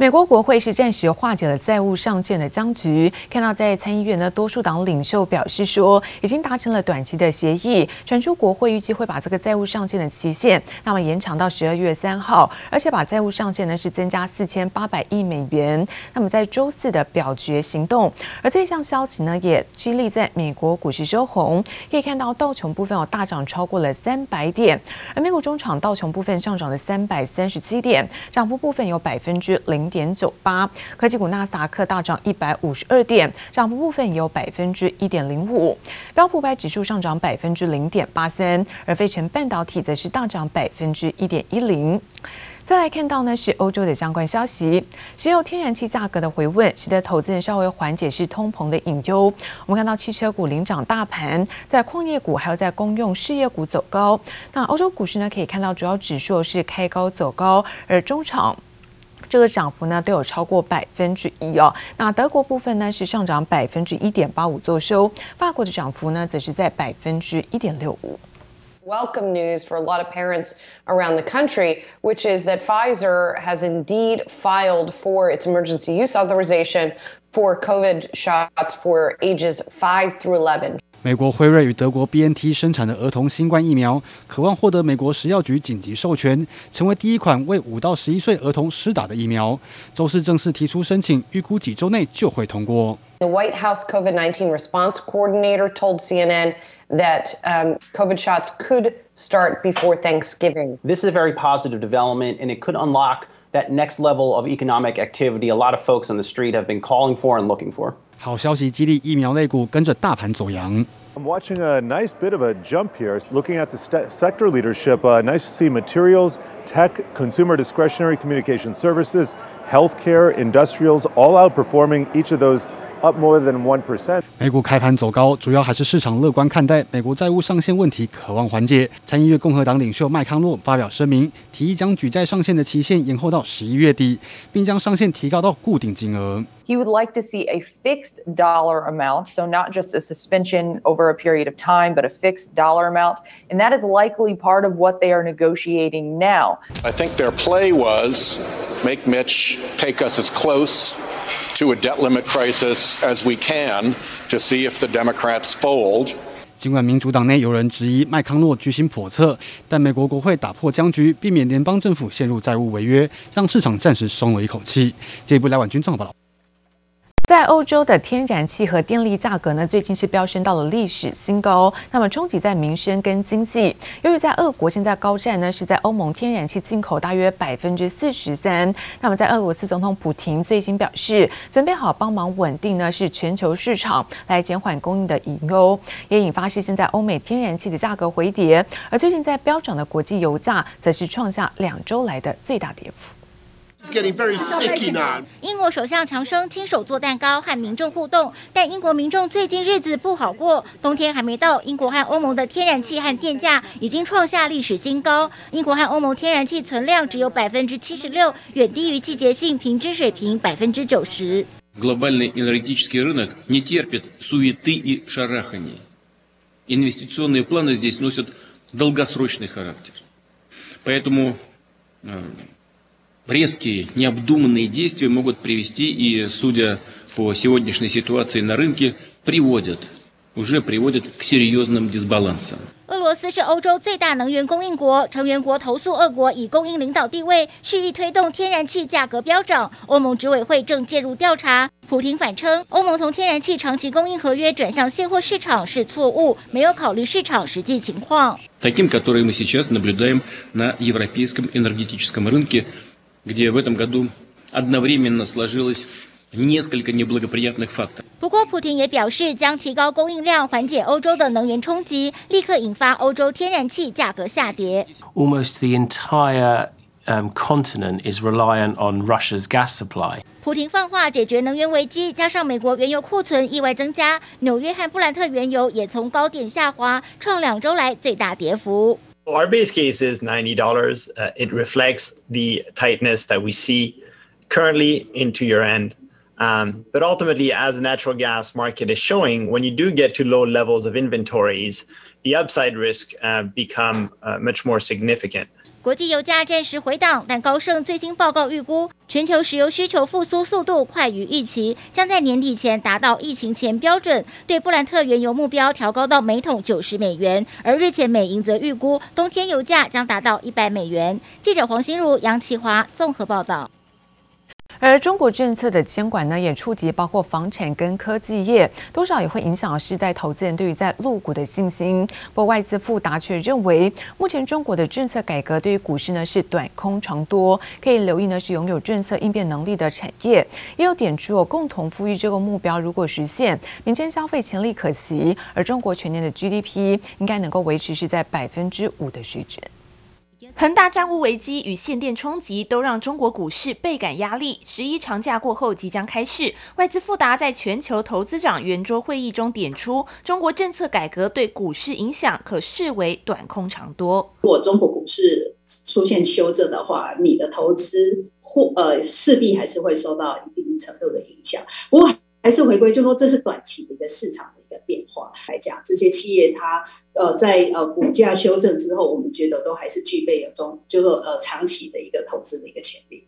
美国国会是暂时化解了债务上限的僵局。看到在参议院呢，多数党领袖表示说，已经达成了短期的协议。传出国会预计会把这个债务上限的期限，那么延长到十二月三号，而且把债务上限呢是增加四千八百亿美元。那么在周四的表决行动，而这项消息呢也激励在美国股市收红。可以看到道琼部分有大涨超过了三百点，而美股中场道琼部分上涨了三百三十七点，涨幅部分有百分之零。点九八，科技股纳斯达克大涨一百五十二点，涨幅部分有百分之一点零五。标普百指数上涨百分之零点八三，而费城半导体则是大涨百分之一点一零。再来看到呢是欧洲的相关消息，石油天然气价格的回稳，使得投资人稍微缓解是通膨的隐忧。我们看到汽车股领涨大盘，在矿业股还有在公用事业股走高。那欧洲股市呢可以看到主要指数是开高走高，而中场。这个涨幅呢都有超过百分之一哦。那德国部分呢是上涨百分之一点八五作收，法国的涨幅呢则是在百分之一点六五。Welcome news for a lot of parents around the country, which is that Pfizer has indeed filed for its emergency use authorization for COVID shots for ages five through eleven. 美国辉瑞与德国 BNT 生产的儿童新冠疫苗，渴望获得美国食药局紧急授权，成为第一款为五到十一岁儿童施打的疫苗。周四正式提出申请，预估几周内就会通过。The White House COVID-19 response coordinator told CNN that um, COVID shots could start before Thanksgiving. This is a very positive development, and it could unlock that next level of economic activity a lot of folks on the street have been calling for and looking for. 好消息激励疫苗类股跟着大盘走扬。I'm watching a nice bit of a jump here. Looking at the sector leadership, uh, nice to see materials, tech, consumer discretionary communication services, healthcare, industrials, all outperforming each of those up more than one percent. 美股开盘走高，主要还是市场乐观看待美国债务上限问题，渴望缓解。参议院共和党领袖麦康诺发表声明，提议将举债上限的期限延后到十一月底，并将上限提高到固定金额。He would like to see a fixed dollar amount, so not just a suspension over a period of time, but a fixed dollar amount. And that is likely part of what they are negotiating now. I think their play was make Mitch take us as close to a debt limit crisis as we can to see if the Democrats fold. 尽管民主党内有人质疑麦康诺居心叵测，但美国国会打破僵局，避免联邦政府陷入债务违约，让市场暂时松了一口气。这一步来晚军综合报道。在欧洲的天然气和电力价格呢，最近是飙升到了历史新高。那么冲击在民生跟经济。由于在俄国现在高战呢，是在欧盟天然气进口大约百分之四十三。那么在俄罗斯总统普廷最新表示，准备好帮忙稳定呢是全球市场，来减缓供应的隐忧，也引发是现在欧美天然气的价格回跌。而最近在飙涨的国际油价，则是创下两周来的最大跌幅。英国首相强生亲手做蛋糕和民众互动，但英国民众最近日子不好过。冬天还没到，英国和欧盟的天然气和电价已经创下历史新高。英国和欧盟天然气存量只有百分之七十六，远低于季节性平均水平百分之九十。俄罗斯是欧洲最大能源供应国，成员国投诉俄国以供应领导地位，蓄意推动天然气价格飙涨。欧盟执委会正介入调查。普廷反称，欧盟从天然气长期供应合约转向现货市场是错误，没有考虑市场实际情况。不过，普廷也表示将提高供应量，缓解欧洲的能源冲击，立刻引发欧洲天然气价格下跌。Almost the entire continent is reliant on Russia's gas supply。普廷放话解决能源危机，加上美国原油库存意外增加，纽约和布兰特原油也从高点下滑，创两周来最大跌幅。Our base case is ninety dollars. It reflects the tightness that we see currently into year end. Um, but ultimately, as the natural gas market is showing, when you do get to low levels of inventories, the upside risk uh, become uh, much more significant. 国际油价暂时回档，但高盛最新报告预估，全球石油需求复苏速度快于预期，将在年底前达到疫情前标准，对布兰特原油目标调高到每桶九十美元。而日前美银则预估，冬天油价将达到一百美元。记者黄心如、杨启华综合报道。而中国政策的监管呢，也触及包括房产跟科技业，多少也会影响世代投资人对于在陆股的信心。不过外资富达却认为，目前中国的政策改革对于股市呢是短空长多，可以留意呢是拥有政策应变能力的产业。也有点出哦，共同富裕这个目标如果实现，民间消费潜力可期，而中国全年的 GDP 应该能够维持是在百分之五的水准。恒大债务危机与限电冲击都让中国股市倍感压力。十一长假过后即将开市，外资富达在全球投资长圆桌会议中点出，中国政策改革对股市影响可视为短空长多。如果中国股市出现修正的话，你的投资或呃势必还是会受到一定程度的影响。不过还是回归，就说这是短期的一个市场。的变化来讲，这些企业它呃在呃股价修正之后，我们觉得都还是具备有中，就是说呃长期的一个投资的一个潜力。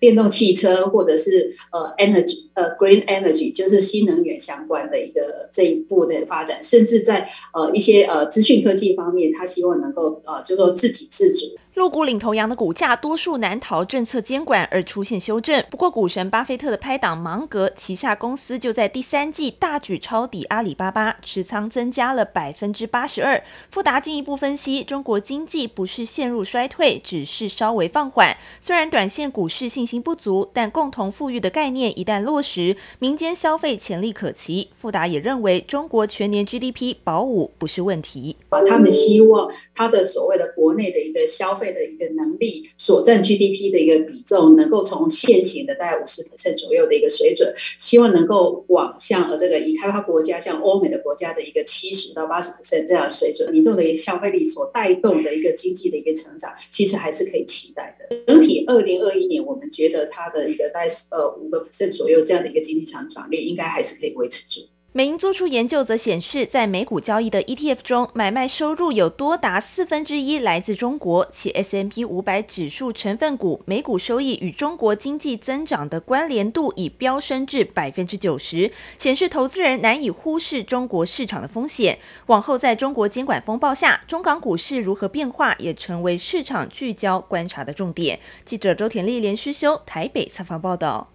电动汽车或者是呃 energy 呃 green energy，就是新能源相关的一个这一步的发展，甚至在呃一些呃资讯科技方面，它希望能够呃就说自给自足。陆股领头羊的股价多数难逃政策监管而出现修正，不过股神巴菲特的拍档芒格旗下公司就在第三季大举抄底阿里巴巴，持仓增加了百分之八十二。富达进一步分析，中国经济不是陷入衰退，只是稍微放缓。虽然短线股市信心不足，但共同富裕的概念一旦落实，民间消费潜力可期。富达也认为，中国全年 GDP 保五不是问题。他们希望他的所谓的国内的一个消费。的一个能力所占 GDP 的一个比重，能够从现行的大概五十 percent 左右的一个水准，希望能够往像呃这个已开发国家，像欧美的国家的一个七十到八十 percent 这样的水准，民众的一个消费力所带动的一个经济的一个成长，其实还是可以期待的。整体二零二一年，我们觉得它的一个大概呃五个 percent 左右这样的一个经济成长率，应该还是可以维持住。美银做出研究则显示，在美股交易的 ETF 中，买卖收入有多达四分之一来自中国，且 S&P 五百指数成分股每股收益与中国经济增长的关联度已飙升至百分之九十，显示投资人难以忽视中国市场的风险。往后在中国监管风暴下，中港股市如何变化，也成为市场聚焦观察的重点。记者周田丽连续修台北采访报道。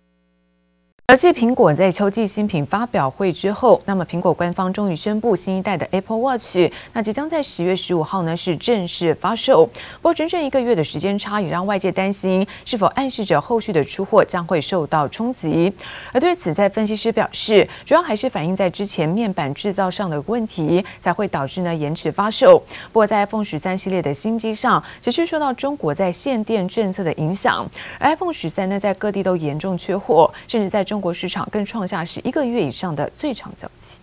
而继苹果在秋季新品发表会之后，那么苹果官方终于宣布新一代的 Apple Watch，那即将在十月十五号呢是正式发售。不过整整一个月的时间差，也让外界担心是否暗示着后续的出货将会受到冲击。而对此，在分析师表示，主要还是反映在之前面板制造上的问题，才会导致呢延迟发售。不过在 iPhone 十三系列的新机上，持续受到中国在限电政策的影响，而 iPhone 十三呢在各地都严重缺货，甚至在中。中国市场更创下是一个月以上的最长交期。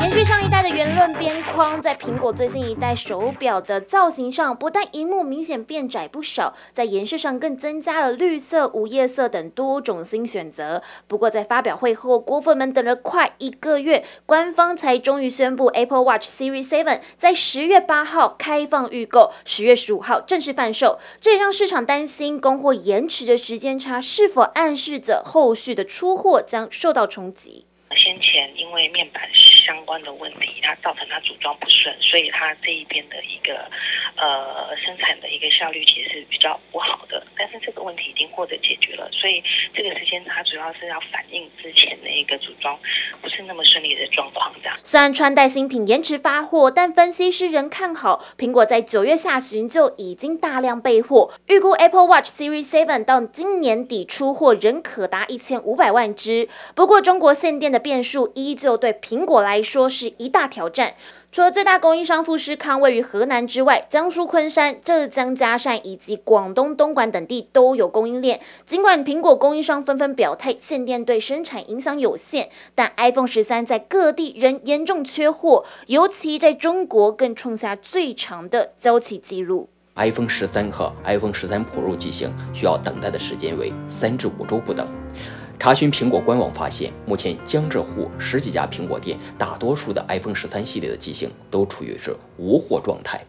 延续上一代的圆润边框，在苹果最新一代手表的造型上，不但荧幕明显变窄不少，在颜色上更增加了绿色、无夜色等多种新选择。不过，在发表会后，果粉们等了快一个月，官方才终于宣布 Apple Watch Series 7在十月八号开放预购，十月十五号正式贩售。这也让市场担心供货延迟的时间差，是否暗示着后续的出货将受到冲击。先前因为面板相关的问题，它造成它组装不顺，所以它这一边的一个呃生产的一个效率其实是比较不好的。但是这个问题已经获得解决了，所以这个时间它主要是要反映之前的一个组装不是那么顺利的状况。这样，虽然穿戴新品延迟发货，但分析师仍看好苹果在九月下旬就已经大量备货，预估 Apple Watch Series 7到今年底出货仍可达一千五百万只。不过中国限电的变数依旧对苹果来说是一大挑战。除了最大供应商富士康位于河南之外，江苏昆山、浙江嘉善以及广东东莞等地都有供应链。尽管苹果供应商纷纷表态限电对生产影响有限，但 iPhone 十三在各地仍严重缺货，尤其在中国更创下最长的交期记录。iPhone 十三和 iPhone 十三 Pro 机型需要等待的时间为三至五周不等。查询苹果官网发现，目前江浙沪十几家苹果店，大多数的 iPhone 十三系列的机型都处于是无货状态。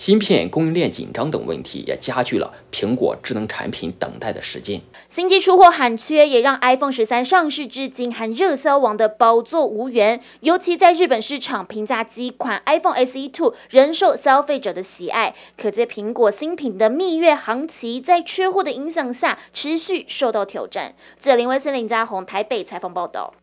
芯片供应链紧张等问题也加剧了苹果智能产品等待的时间。新机出货罕缺，也让 iPhone 十三上市至今还热销王的宝座无缘。尤其在日本市场，平价机款 iPhone SE Two 仍受消费者的喜爱。可见苹果新品的蜜月行情，在缺货的影响下，持续受到挑战。记者林威森、林家宏台北采访报道。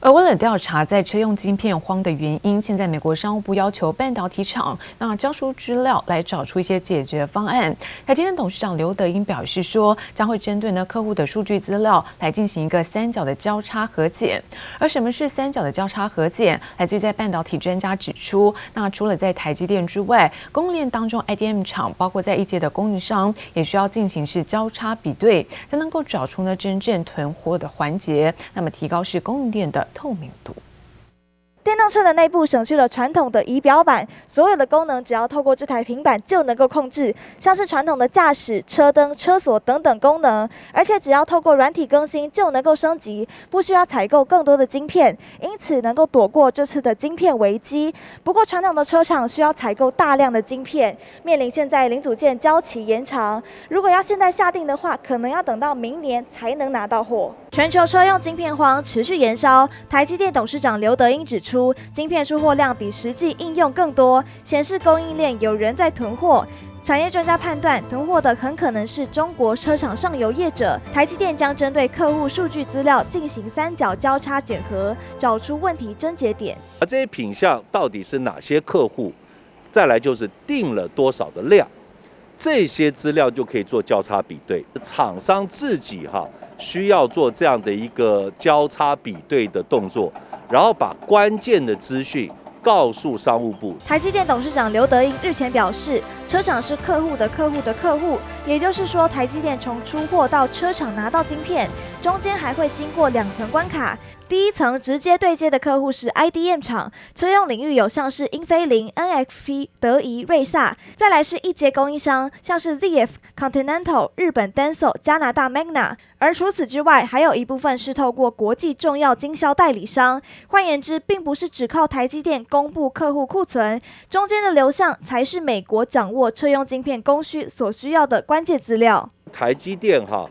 而为了调查在车用晶片荒的原因，现在美国商务部要求半导体厂那交出资料来找出一些解决方案。台积电董事长刘德英表示说，将会针对呢客户的数据资料来进行一个三角的交叉核检。而什么是三角的交叉核检？来自于在半导体专家指出，那除了在台积电之外，供应链当中 IDM 厂包括在一阶的供应商也需要进行是交叉比对，才能够找出呢真正囤货的环节，那么提高是供应链的透明度。电动车的内部省去了传统的仪表板，所有的功能只要透过这台平板就能够控制，像是传统的驾驶、车灯、车锁等等功能，而且只要透过软体更新就能够升级，不需要采购更多的晶片，因此能够躲过这次的晶片危机。不过传统的车厂需要采购大量的晶片，面临现在零组件交期延长，如果要现在下定的话，可能要等到明年才能拿到货。全球车用晶片荒持续延烧，台积电董事长刘德英指出，晶片出货量比实际应用更多，显示供应链有人在囤货。产业专家判断，囤货的很可能是中国车厂上游业者。台积电将针对客户数据资料进行三角交叉检核，找出问题症结点。而这些品项到底是哪些客户？再来就是订了多少的量，这些资料就可以做交叉比对。厂商自己哈。需要做这样的一个交叉比对的动作，然后把关键的资讯告诉商务部。台积电董事长刘德英日前表示，车厂是客户的客户的客户，也就是说，台积电从出货到车厂拿到晶片，中间还会经过两层关卡。第一层直接对接的客户是 IDM 厂，车用领域有像是英飞凌、NXP、德仪、瑞萨；再来是一阶供应商，像是 ZF、Continental、日本 Denso、加拿大 Magna。而除此之外，还有一部分是透过国际重要经销代理商。换言之，并不是只靠台积电公布客户库存，中间的流向才是美国掌握车用晶片供需所需要的关键资料。台积电哈，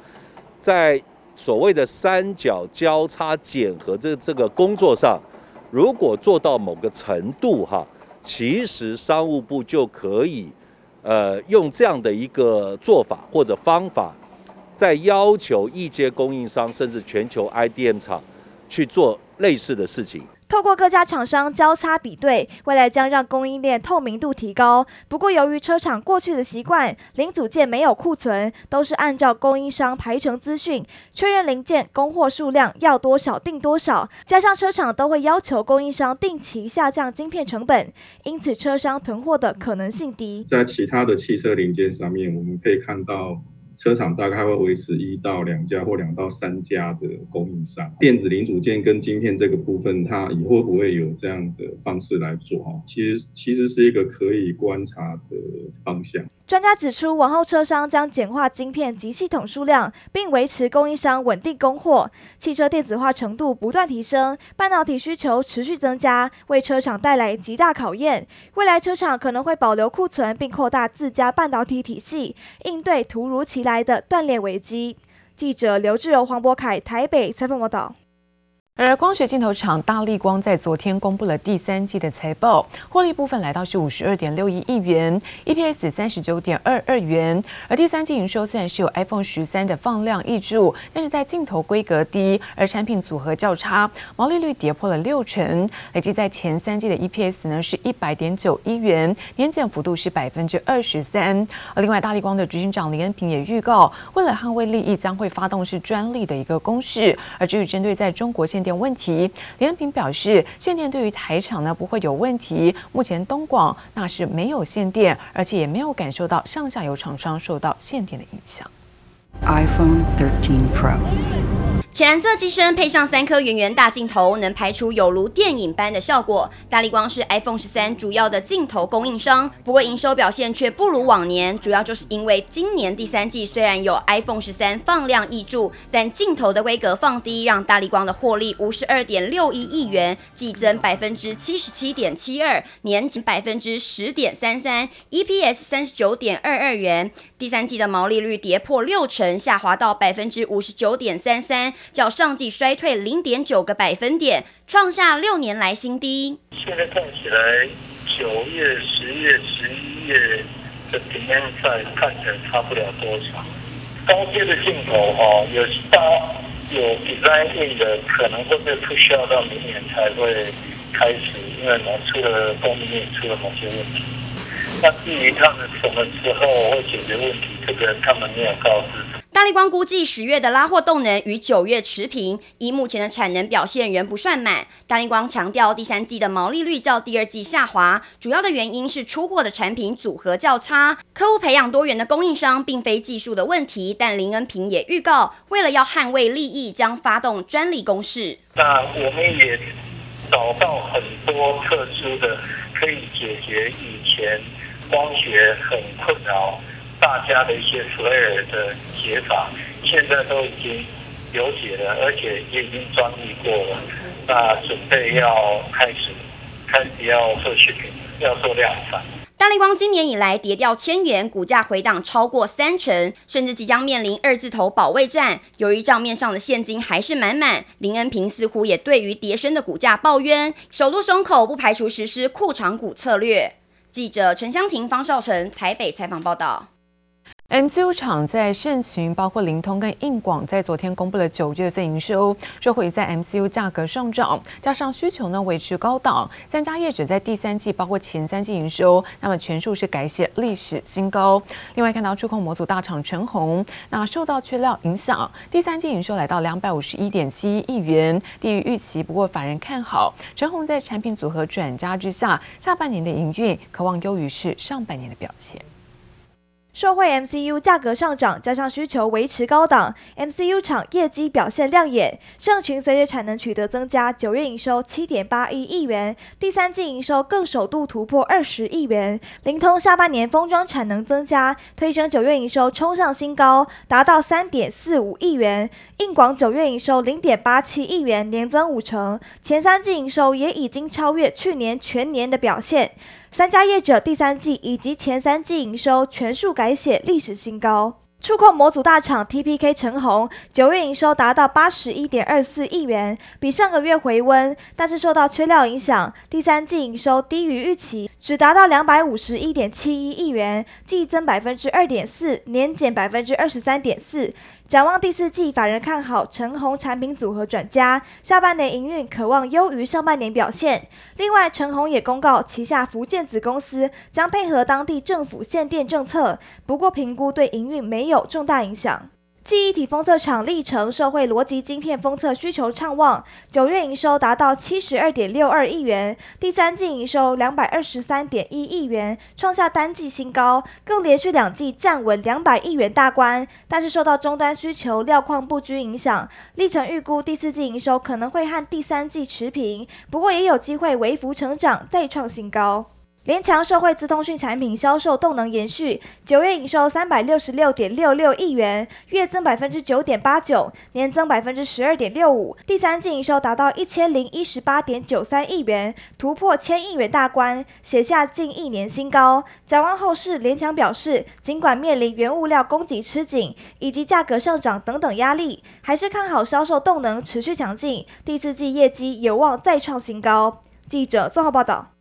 在所谓的三角交叉检核这这个工作上，如果做到某个程度哈，其实商务部就可以，呃，用这样的一个做法或者方法，在要求一些供应商甚至全球 IDM 厂去做类似的事情。透过各家厂商交叉比对，未来将让供应链透明度提高。不过，由于车厂过去的习惯，零组件没有库存，都是按照供应商排程资讯确认零件供货数量要多少订多少。加上车厂都会要求供应商定期下降晶片成本，因此车商囤货的可能性低。在其他的汽车零件上面，我们可以看到。车厂大概会维持一到两家或两到三家的供应商，电子零组件跟晶片这个部分，它以后不会有这样的方式来做哈。其实其实是一个可以观察的方向。专家指出，往后车商将简化晶片及系统数量，并维持供应商稳定供货。汽车电子化程度不断提升，半导体需求持续增加，为车厂带来极大考验。未来车厂可能会保留库存，并扩大自家半导体体系，应对突如其来的断裂危机。记者刘志柔、黄博凯台北采访报道。而光学镜头厂大立光在昨天公布了第三季的财报，获利部分来到是五十二点六一亿元，EPS 三十九点二二元。而第三季营收虽然是有 iPhone 十三的放量挹注，但是在镜头规格低，而产品组合较差，毛利率跌破了六成。累计在前三季的 EPS 呢是一百点九一元，年减幅度是百分之二十三。而另外，大立光的执行长林恩平也预告，为了捍卫利益，将会发动是专利的一个攻势。而至于针对在中国现点问题，林恩平表示，限电对于台厂呢不会有问题。目前东广那是没有限电，而且也没有感受到上下游厂商受到限电的影响。iPhone 13 Pro。浅蓝色机身配上三颗圆圆大镜头，能拍出有如电影般的效果。大力光是 iPhone 十三主要的镜头供应商，不过营收表现却不如往年，主要就是因为今年第三季虽然有 iPhone 十三放量挹注，但镜头的规格放低，让大力光的获利五十二点六一亿元，季增百分之七十七点七二，年仅百分之十点三三，EPS 三十九点二二元。第三季的毛利率跌破六成，下滑到百分之五十九点三三，较上季衰退零点九个百分点，创下六年来新低。现在看起来，九月、十月、十一月的平面赛看起来差不了多少。高阶的镜头哈，有大有 design 的，可能会被 push 到明年才会开始，因为某出了供应链出了某些问题。那至于他们什么时候会解决问题，这个他们没有告知。大立光估计十月的拉货动能与九月持平，以目前的产能表现仍不算满。大立光强调，第三季的毛利率较第二季下滑，主要的原因是出货的产品组合较差。客户培养多元的供应商，并非技术的问题，但林恩平也预告，为了要捍卫利益，将发动专利攻势。那我们也找到很多特殊的可以解决以前。光学很困扰大家的一些 FLA 的解法，现在都已经有解了，而且也已经专利过了。那准备要开始，开始要做视频，要做量产。大立光今年以来跌掉千元，股价回档超过三成，甚至即将面临二字头保卫战。由于账面上的现金还是满满，林恩平似乎也对于跌升的股价抱怨，首度松口，不排除实施库藏股策略。记者陈香婷、方少成台北采访报道。MCU 厂在盛群，包括灵通跟应广，在昨天公布了九月份营收，受惠于在 MCU 价格上涨，加上需求呢维持高档，三家业者在第三季，包括前三季营收，那么全数是改写历史新高。另外看到触控模组大厂陈红，那受到缺料影响，第三季营收来到两百五十一点七一亿元，低于预期。不过法人看好陈红在产品组合转佳之下，下半年的营运可望优于是上半年的表现。受惠 MCU 价格上涨，加上需求维持高档，MCU 厂业绩表现亮眼。盛群随着产能取得增加，九月营收七点八一亿元，第三季营收更首度突破二十亿元。灵通下半年封装产能增加，推升九月营收冲上新高，达到三点四五亿元。应广九月营收零点八七亿元，年增五成，前三季营收也已经超越去年全年的表现。三家业者第三季以及前三季营收全数改写历史新高。触控模组大厂 TPK 成鸿九月营收达到八十一点二四亿元，比上个月回温，但是受到缺料影响，第三季营收低于预期，只达到两百五十一点七一亿元，季增百分之二点四，年减百分之二十三点四。展望第四季，法人看好陈红产品组合转佳，下半年营运渴望优于上半年表现。另外，陈红也公告旗下福建子公司将配合当地政府限电政策，不过评估对营运没有重大影响。记忆体封测厂力成受惠逻辑晶片封测需求畅旺，九月营收达到七十二点六二亿元，第三季营收两百二十三点一亿元，创下单季新高，更连续两季站稳两百亿元大关。但是受到终端需求料况不均影响，力成预估第四季营收可能会和第三季持平，不过也有机会微幅成长，再创新高。联强社会资通讯产品销售动能延续，九月营收三百六十六点六六亿元，月增百分之九点八九，年增百分之十二点六五。第三季营收达到一千零一十八点九三亿元，突破千亿元大关，写下近一年新高。展望后市，联强表示，尽管面临原物料供给吃紧以及价格上涨等等压力，还是看好销售动能持续强劲，第四季业绩有望再创新高。记者综合报道。